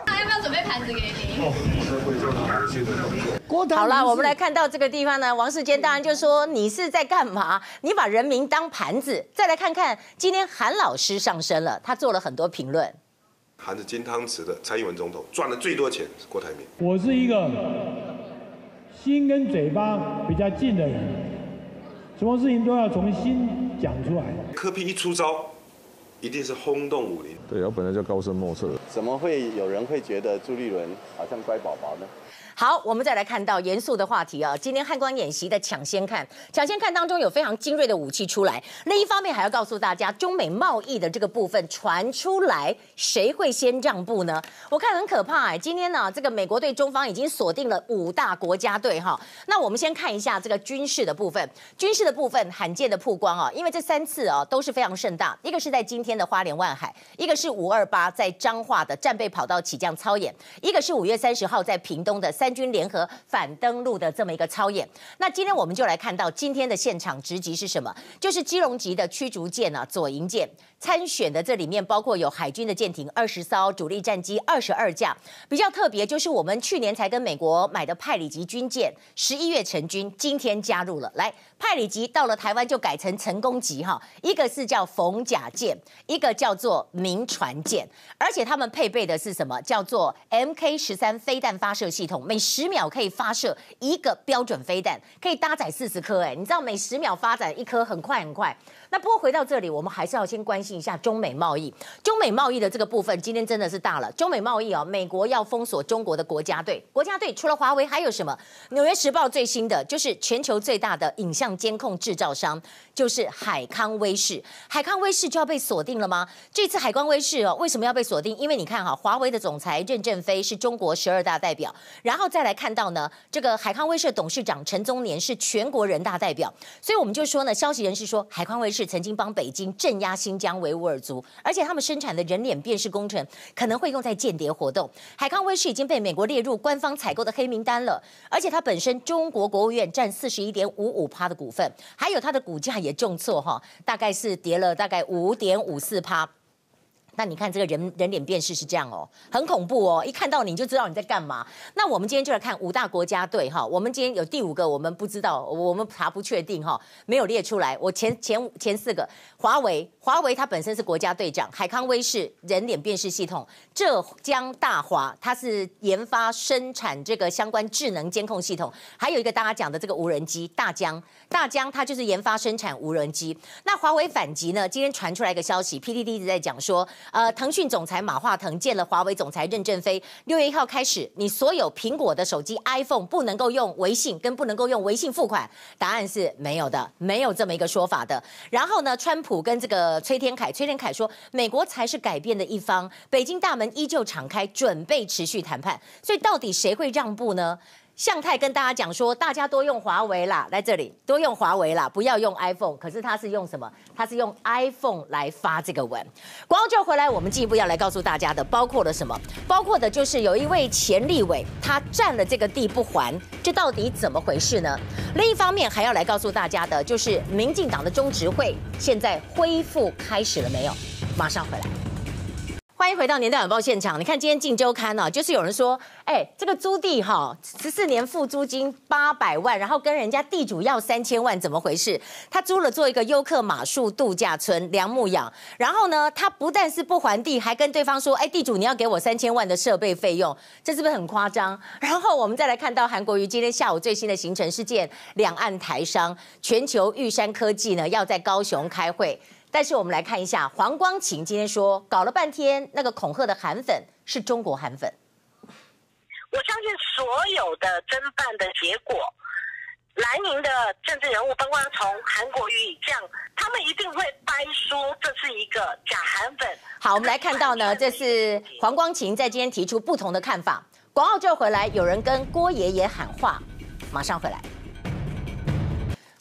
他 要不要准备盘子给你？好了，我们来看到这个地方呢，王世坚当然就说你是在干嘛？你把人民当盘子。再来看看今天韩老师上身了，他做了很多评论。含着金汤匙的蔡英文总统赚了最多钱是郭台铭。我是一个心跟嘴巴比较近的人，什么事情都要从心讲出来。柯 P 一出招，一定是轰动武林。对，我本来就高深莫测。怎么会有人会觉得朱立伦好像乖宝宝呢？好，我们再来看到严肃的话题啊。今天汉光演习的抢先看，抢先看当中有非常精锐的武器出来。另一方面还要告诉大家，中美贸易的这个部分传出来，谁会先让步呢？我看很可怕哎。今天呢，这个美国对中方已经锁定了五大国家队哈。那我们先看一下这个军事的部分，军事的部分罕见的曝光啊，因为这三次啊都是非常盛大。一个是在今天的花莲万海，一个是五二八在彰化的战备跑道起降操演，一个是五月三十号在屏东的。三军联合反登陆的这么一个操演，那今天我们就来看到今天的现场直击是什么？就是基隆级的驱逐舰啊，左营舰参选的这里面包括有海军的舰艇二十艘，主力战机二十二架。比较特别就是我们去年才跟美国买的派里级军舰，十一月成军，今天加入了。来，派里级到了台湾就改成成功级哈，一个是叫逢甲舰，一个叫做铭传舰，而且他们配备的是什么？叫做 MK 十三飞弹发射系统。每十秒可以发射一个标准飞弹，可以搭载四十颗。哎，你知道每十秒发展一颗很快很快。那不过回到这里，我们还是要先关心一下中美贸易。中美贸易的这个部分，今天真的是大了。中美贸易啊，美国要封锁中国的国家队。国家队除了华为还有什么？《纽约时报》最新的就是全球最大的影像监控制造商，就是海康威视。海康威视就要被锁定了吗？这次海康威视哦，为什么要被锁定？因为你看哈，华为的总裁任正非是中国十二大代表，然后。再来看到呢，这个海康威视董事长陈宗年是全国人大代表，所以我们就说呢，消息人士说，海康威视曾经帮北京镇压新疆维吾尔族，而且他们生产的人脸辨识工程可能会用在间谍活动。海康威视已经被美国列入官方采购的黑名单了，而且它本身中国国务院占四十一点五五趴的股份，还有它的股价也重挫哈，大概是跌了大概五点五四趴。那你看这个人人脸辨识是这样哦，很恐怖哦，一看到你就知道你在干嘛。那我们今天就来看五大国家队哈，我们今天有第五个我们不知道，我们查不确定哈，没有列出来。我前前前四个，华为，华为它本身是国家队长，海康威视人脸辨识系统，浙江大华它是研发生产这个相关智能监控系统，还有一个大家讲的这个无人机，大疆，大疆它就是研发生产无人机。那华为反击呢？今天传出来一个消息，PTT 一直在讲说。呃，腾讯总裁马化腾见了华为总裁任正非。六月一号开始，你所有苹果的手机 iPhone 不能够用微信，跟不能够用微信付款。答案是没有的，没有这么一个说法的。然后呢，川普跟这个崔天凯，崔天凯说，美国才是改变的一方，北京大门依旧敞开，准备持续谈判。所以到底谁会让步呢？向太跟大家讲说，大家多用华为啦，在这里多用华为啦，不要用 iPhone。可是他是用什么？他是用 iPhone 来发这个文。光就回来，我们进一步要来告诉大家的，包括了什么？包括的就是有一位前立委，他占了这个地不还，这到底怎么回事呢？另一方面还要来告诉大家的，就是民进党的中执会现在恢复开始了没有？马上回来。欢迎回到年代晚报现场。你看今天《镜周刊》呢，就是有人说，哎，这个租地哈，十四年付租金八百万，然后跟人家地主要三千万，怎么回事？他租了做一个优客马术度假村，梁牧养。然后呢，他不但是不还地，还跟对方说，哎，地主你要给我三千万的设备费用，这是不是很夸张？然后我们再来看到韩国瑜今天下午最新的行程是见两岸台商，全球玉山科技呢要在高雄开会。但是我们来看一下，黄光芹今天说搞了半天，那个恐吓的韩粉是中国韩粉。我相信所有的侦办的结果，蓝营的政治人物，包括从韩国瑜以降，他们一定会掰说这是一个假韩粉。好，我们来看到呢，这是黄光芹在今天提出不同的看法。广告就回来，有人跟郭爷爷喊话，马上回来。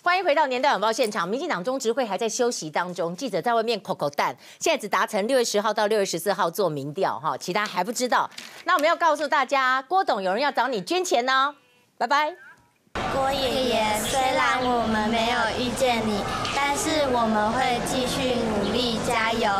欢迎回到年代晚报现场。民进党中执会还在休息当中，记者在外面口口蛋。现在只达成六月十号到六月十四号做民调，哈，其他还不知道。那我们要告诉大家，郭董有人要找你捐钱呢，拜拜。郭爷爷，虽然我们没有遇见你，但是我们会继续努力加油。